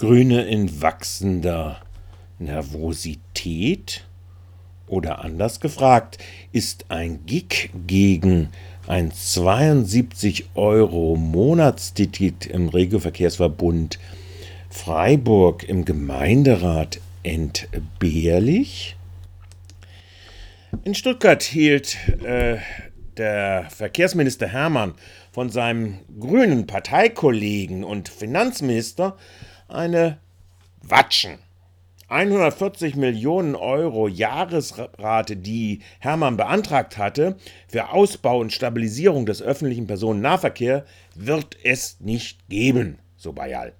Grüne in wachsender Nervosität? Oder anders gefragt, ist ein Gig gegen ein 72 Euro Monatsticket im Regelverkehrsverbund Freiburg im Gemeinderat entbehrlich? In Stuttgart hielt äh, der Verkehrsminister Hermann von seinem grünen Parteikollegen und Finanzminister eine Watschen. 140 Millionen Euro Jahresrate, die Hermann beantragt hatte, für Ausbau und Stabilisierung des öffentlichen Personennahverkehrs, wird es nicht geben, so Bayal.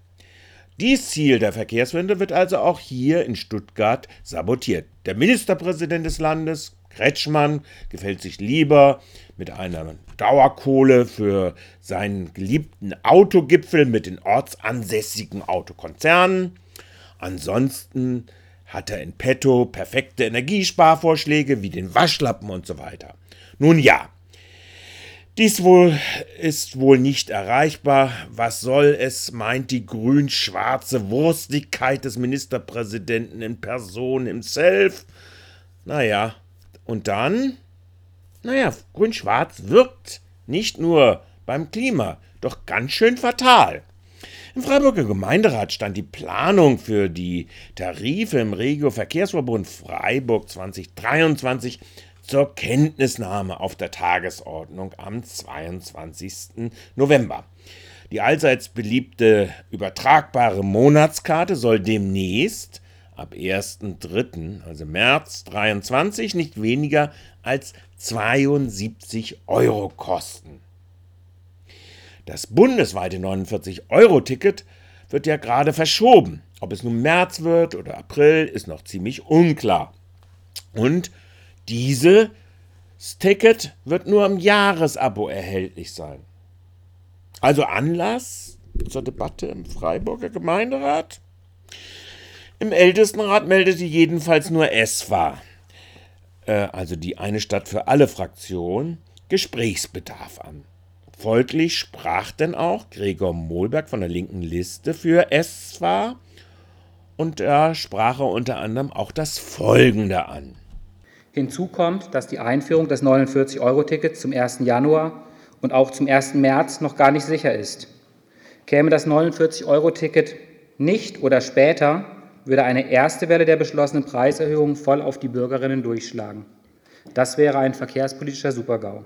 Dies Ziel der Verkehrswende wird also auch hier in Stuttgart sabotiert. Der Ministerpräsident des Landes, Kretschmann, gefällt sich lieber mit einer Dauerkohle für seinen geliebten Autogipfel mit den ortsansässigen Autokonzernen. Ansonsten hat er in petto perfekte Energiesparvorschläge wie den Waschlappen und so weiter. Nun ja, dies wohl ist wohl nicht erreichbar. Was soll es, meint die grün-schwarze Wurstigkeit des Ministerpräsidenten in Person himself? Naja, und dann? Naja, grün-schwarz wirkt nicht nur beim Klima, doch ganz schön fatal. Im Freiburger Gemeinderat stand die Planung für die Tarife im Regio-Verkehrsverbund Freiburg 2023 zur Kenntnisnahme auf der Tagesordnung am 22. November. Die allseits beliebte übertragbare Monatskarte soll demnächst ab 1.3., also März 23, nicht weniger als 72 Euro kosten. Das bundesweite 49-Euro-Ticket wird ja gerade verschoben. Ob es nun März wird oder April, ist noch ziemlich unklar. Und dieses Ticket wird nur im Jahresabo erhältlich sein. Also Anlass zur Debatte im Freiburger Gemeinderat? Im Ältestenrat meldete jedenfalls nur ESFA, äh, also die eine Stadt für alle Fraktionen, Gesprächsbedarf an. Folglich sprach denn auch Gregor Mohlberg von der linken Liste für ESFA und da sprach er unter anderem auch das Folgende an. Hinzu kommt, dass die Einführung des 49-Euro-Tickets zum 1. Januar und auch zum 1. März noch gar nicht sicher ist. Käme das 49-Euro-Ticket nicht oder später, würde eine erste Welle der beschlossenen Preiserhöhung voll auf die Bürgerinnen durchschlagen. Das wäre ein verkehrspolitischer Supergau.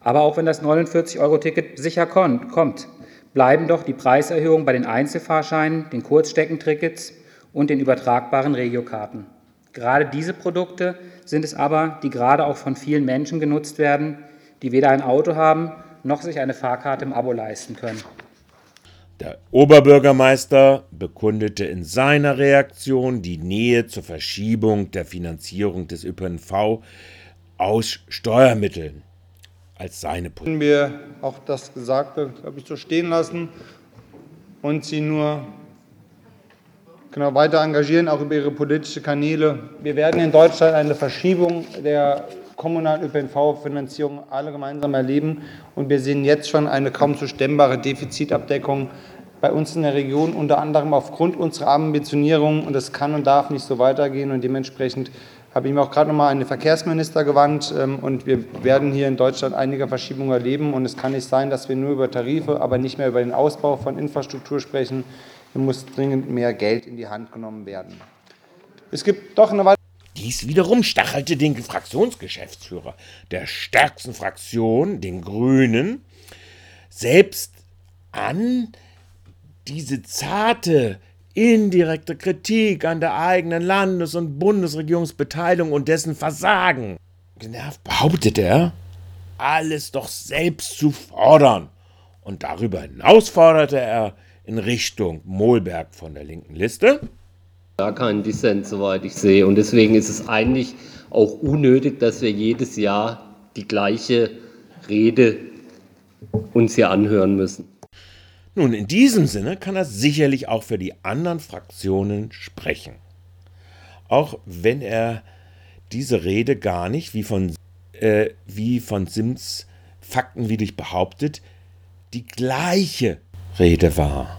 Aber auch wenn das 49-Euro-Ticket sicher kommt, bleiben doch die Preiserhöhungen bei den Einzelfahrscheinen, den Kurzstreckentrickets und den übertragbaren Regiokarten. Gerade diese Produkte sind es aber, die gerade auch von vielen Menschen genutzt werden, die weder ein Auto haben noch sich eine Fahrkarte im Abo leisten können. Der Oberbürgermeister bekundete in seiner Reaktion die Nähe zur Verschiebung der Finanzierung des ÖPNV aus Steuermitteln als seine Position. wir auch das Gesagte, glaube ich, so stehen lassen und Sie nur genau, weiter engagieren, auch über Ihre politischen Kanäle. Wir werden in Deutschland eine Verschiebung der kommunalen ÖPNV-Finanzierung alle gemeinsam erleben. Und wir sehen jetzt schon eine kaum zu stemmbare Defizitabdeckung bei uns in der Region, unter anderem aufgrund unserer Ambitionierung. Und das kann und darf nicht so weitergehen. Und dementsprechend habe ich mir auch gerade noch mal an den Verkehrsminister gewandt ähm, und wir werden hier in Deutschland einige Verschiebungen erleben und es kann nicht sein, dass wir nur über Tarife, aber nicht mehr über den Ausbau von Infrastruktur sprechen. Hier muss dringend mehr Geld in die Hand genommen werden. Es gibt doch eine weitere dies wiederum stachelte den Fraktionsgeschäftsführer der stärksten Fraktion, den Grünen, selbst an, diese zarte indirekte Kritik an der eigenen Landes- und Bundesregierungsbeteiligung und dessen Versagen. Genervt behauptet er, alles doch selbst zu fordern. Und darüber hinaus forderte er in Richtung Mohlberg von der linken Liste. Gar keinen Dissens, soweit ich sehe. Und deswegen ist es eigentlich auch unnötig, dass wir jedes Jahr die gleiche Rede uns hier anhören müssen. Nun, in diesem Sinne kann er sicherlich auch für die anderen Fraktionen sprechen. Auch wenn er diese Rede gar nicht, wie von, äh, wie von Sims faktenwidrig behauptet, die gleiche Rede war.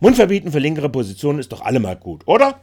Mundverbieten für linkere Positionen ist doch allemal gut, oder?